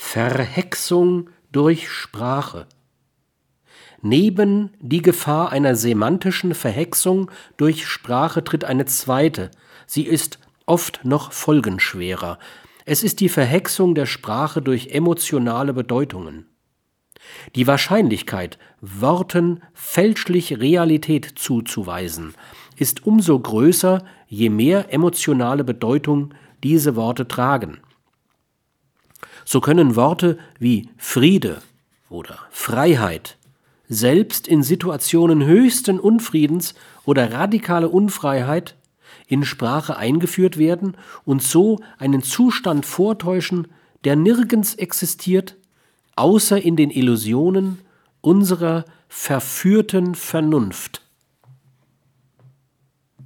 Verhexung durch Sprache. Neben die Gefahr einer semantischen Verhexung durch Sprache tritt eine zweite. Sie ist oft noch folgenschwerer. Es ist die Verhexung der Sprache durch emotionale Bedeutungen. Die Wahrscheinlichkeit, Worten fälschlich Realität zuzuweisen, ist umso größer, je mehr emotionale Bedeutung diese Worte tragen. So können Worte wie Friede oder Freiheit selbst in Situationen höchsten Unfriedens oder radikale Unfreiheit in Sprache eingeführt werden und so einen Zustand vortäuschen, der nirgends existiert, außer in den Illusionen unserer verführten Vernunft.